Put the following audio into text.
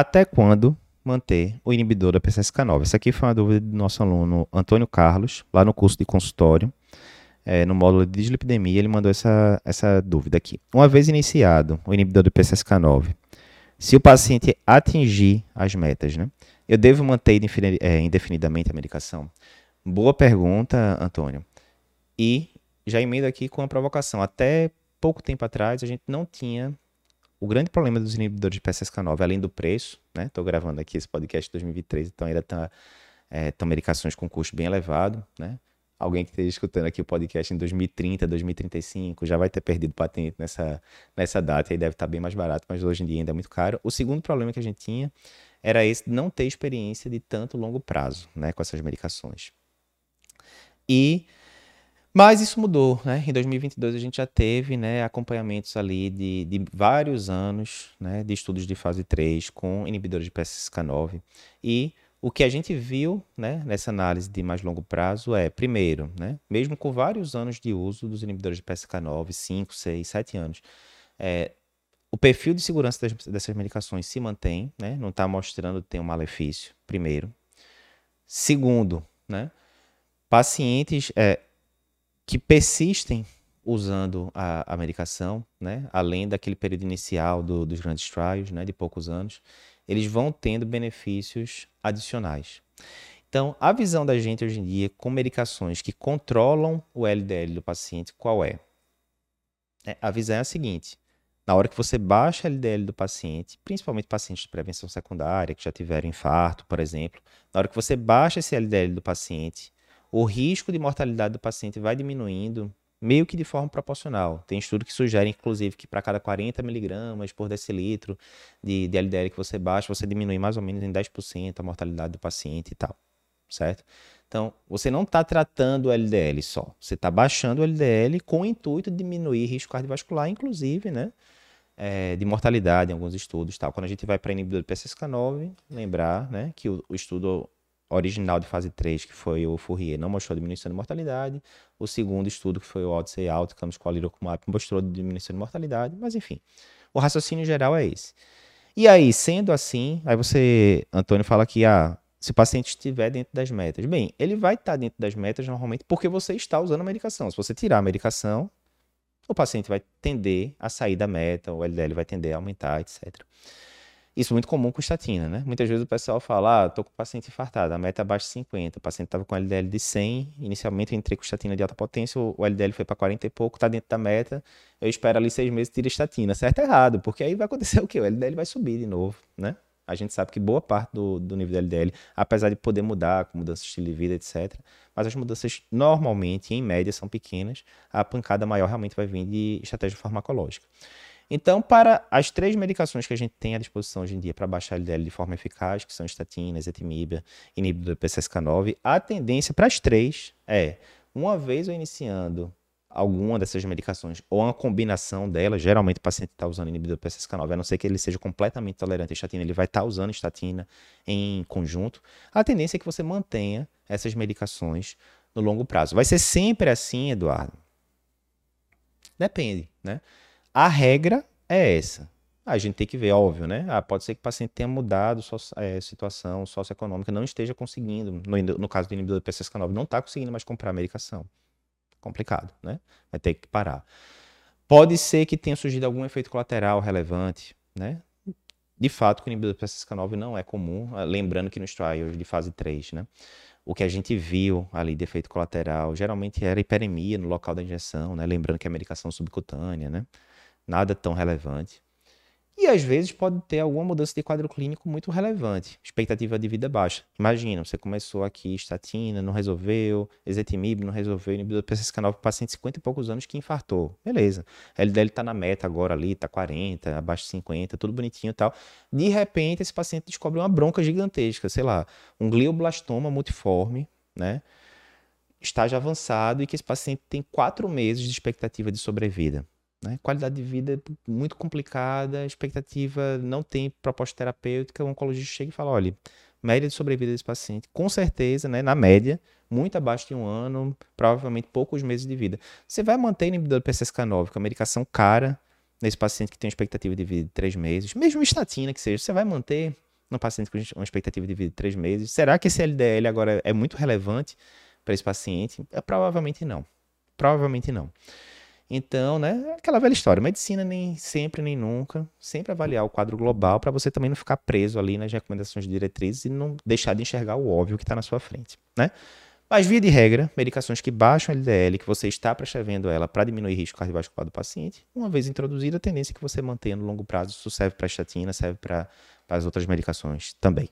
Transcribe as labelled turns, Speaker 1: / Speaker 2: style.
Speaker 1: até quando manter o inibidor da PCSK9? Essa aqui foi uma dúvida do nosso aluno Antônio Carlos, lá no curso de consultório, é, no módulo de dislipidemia, ele mandou essa, essa dúvida aqui. Uma vez iniciado o inibidor do PCSK9, se o paciente atingir as metas, né, eu devo manter é, indefinidamente a medicação? Boa pergunta, Antônio. E já emendo aqui com a provocação. Até pouco tempo atrás, a gente não tinha o grande problema dos inibidores de PCSK9, além do preço, né? Estou gravando aqui esse podcast em 2023, então ainda estão tá, é, medicações com custo bem elevado, né? Alguém que esteja escutando aqui o podcast em 2030, 2035, já vai ter perdido patente nessa, nessa data e deve estar tá bem mais barato, mas hoje em dia ainda é muito caro. O segundo problema que a gente tinha era esse de não ter experiência de tanto longo prazo, né, com essas medicações. E mas isso mudou, né? Em 2022 a gente já teve né, acompanhamentos ali de, de vários anos né, de estudos de fase 3 com inibidores de PCSK9. E o que a gente viu né, nessa análise de mais longo prazo é, primeiro, né, mesmo com vários anos de uso dos inibidores de PCSK9, 5, 6, 7 anos, é, o perfil de segurança das, dessas medicações se mantém, né, não está mostrando ter um malefício, primeiro. Segundo, né, pacientes, é, que persistem usando a, a medicação, né, além daquele período inicial do, dos grandes trials, né, de poucos anos, eles vão tendo benefícios adicionais. Então, a visão da gente hoje em dia com medicações que controlam o LDL do paciente, qual é? é a visão é a seguinte: na hora que você baixa o LDL do paciente, principalmente pacientes de prevenção secundária, que já tiveram infarto, por exemplo, na hora que você baixa esse LDL do paciente, o risco de mortalidade do paciente vai diminuindo meio que de forma proporcional. Tem estudo que sugere, inclusive, que para cada 40 miligramas por decilitro de, de LDL que você baixa, você diminui mais ou menos em 10% a mortalidade do paciente e tal, certo? Então, você não está tratando o LDL só, você está baixando o LDL com o intuito de diminuir risco cardiovascular, inclusive, né? É, de mortalidade em alguns estudos. Tal. Quando a gente vai para inibidor de PCSK9, lembrar né, que o, o estudo original de fase 3, que foi o Fourier, não mostrou diminuição de mortalidade. O segundo estudo, que foi o Odyssey Outcomes com a Lirocumab, mostrou diminuição de mortalidade. Mas, enfim, o raciocínio geral é esse. E aí, sendo assim, aí você, Antônio, fala que ah, se o paciente estiver dentro das metas. Bem, ele vai estar dentro das metas normalmente porque você está usando a medicação. Se você tirar a medicação, o paciente vai tender a sair da meta, o LDL vai tender a aumentar, etc. Isso é muito comum com estatina, né? Muitas vezes o pessoal fala, ah, tô com o paciente infartado, a meta é abaixo de 50, o paciente estava com LDL de 100, inicialmente eu entrei com estatina de alta potência, o LDL foi para 40 e pouco, tá dentro da meta, eu espero ali seis meses e tiro estatina. Certo errado? Porque aí vai acontecer o quê? O LDL vai subir de novo, né? A gente sabe que boa parte do, do nível do LDL, apesar de poder mudar com mudança de estilo de vida, etc., mas as mudanças normalmente, em média, são pequenas, a pancada maior realmente vai vir de estratégia farmacológica. Então, para as três medicações que a gente tem à disposição hoje em dia para baixar LDL de forma eficaz, que são estatinas, etimibia, inibidor do PCSK9, a tendência para as três é, uma vez eu iniciando alguma dessas medicações ou uma combinação delas, geralmente o paciente está usando inibidor do PCSK9, a não ser que ele seja completamente tolerante à estatina, ele vai estar tá usando estatina em conjunto, a tendência é que você mantenha essas medicações no longo prazo. Vai ser sempre assim, Eduardo? Depende, né? A regra é essa. A gente tem que ver, óbvio, né? Ah, pode ser que o paciente tenha mudado sua é, situação socioeconômica, não esteja conseguindo, no, no caso do inibidor do PCSK9, não está conseguindo mais comprar a medicação. Complicado, né? Vai ter que parar. Pode ser que tenha surgido algum efeito colateral relevante, né? De fato, o inibidor do PCSK9 não é comum, ah, lembrando que nos trials de fase 3, né? O que a gente viu ali de efeito colateral geralmente era hiperemia no local da injeção, né? Lembrando que é medicação subcutânea, né? Nada tão relevante. E às vezes pode ter alguma mudança de quadro clínico muito relevante, expectativa de vida baixa. Imagina, você começou aqui estatina, não resolveu, ezetimibe não resolveu, inibidor do PCSK9 para paciente de 50 e poucos anos que infartou. Beleza. A LDL está na meta agora ali, está 40, abaixo de 50, tudo bonitinho e tal. De repente, esse paciente descobre uma bronca gigantesca, sei lá, um glioblastoma multiforme, né? Estágio avançado e que esse paciente tem quatro meses de expectativa de sobrevida. Né? Qualidade de vida muito complicada, expectativa não tem proposta terapêutica, o oncologista chega e fala, olha, média de sobrevida desse paciente, com certeza, né, na média, muito abaixo de um ano, provavelmente poucos meses de vida. Você vai manter inibidor do PCSK9, que é uma medicação cara, nesse paciente que tem expectativa de vida de três meses, mesmo estatina que seja, você vai manter? no paciente com uma expectativa de vida de três meses. Será que esse LDL agora é muito relevante para esse paciente? É, provavelmente não. Provavelmente não. Então, né, aquela velha história, medicina nem sempre nem nunca, sempre avaliar o quadro global para você também não ficar preso ali nas recomendações de diretrizes e não deixar de enxergar o óbvio que está na sua frente, né? Mas, via de regra, medicações que baixam LDL, que você está prescrevendo ela para diminuir o risco cardiovascular do paciente, uma vez introduzida, a tendência é que você mantenha no longo prazo. Isso serve para estatina, serve para as outras medicações também.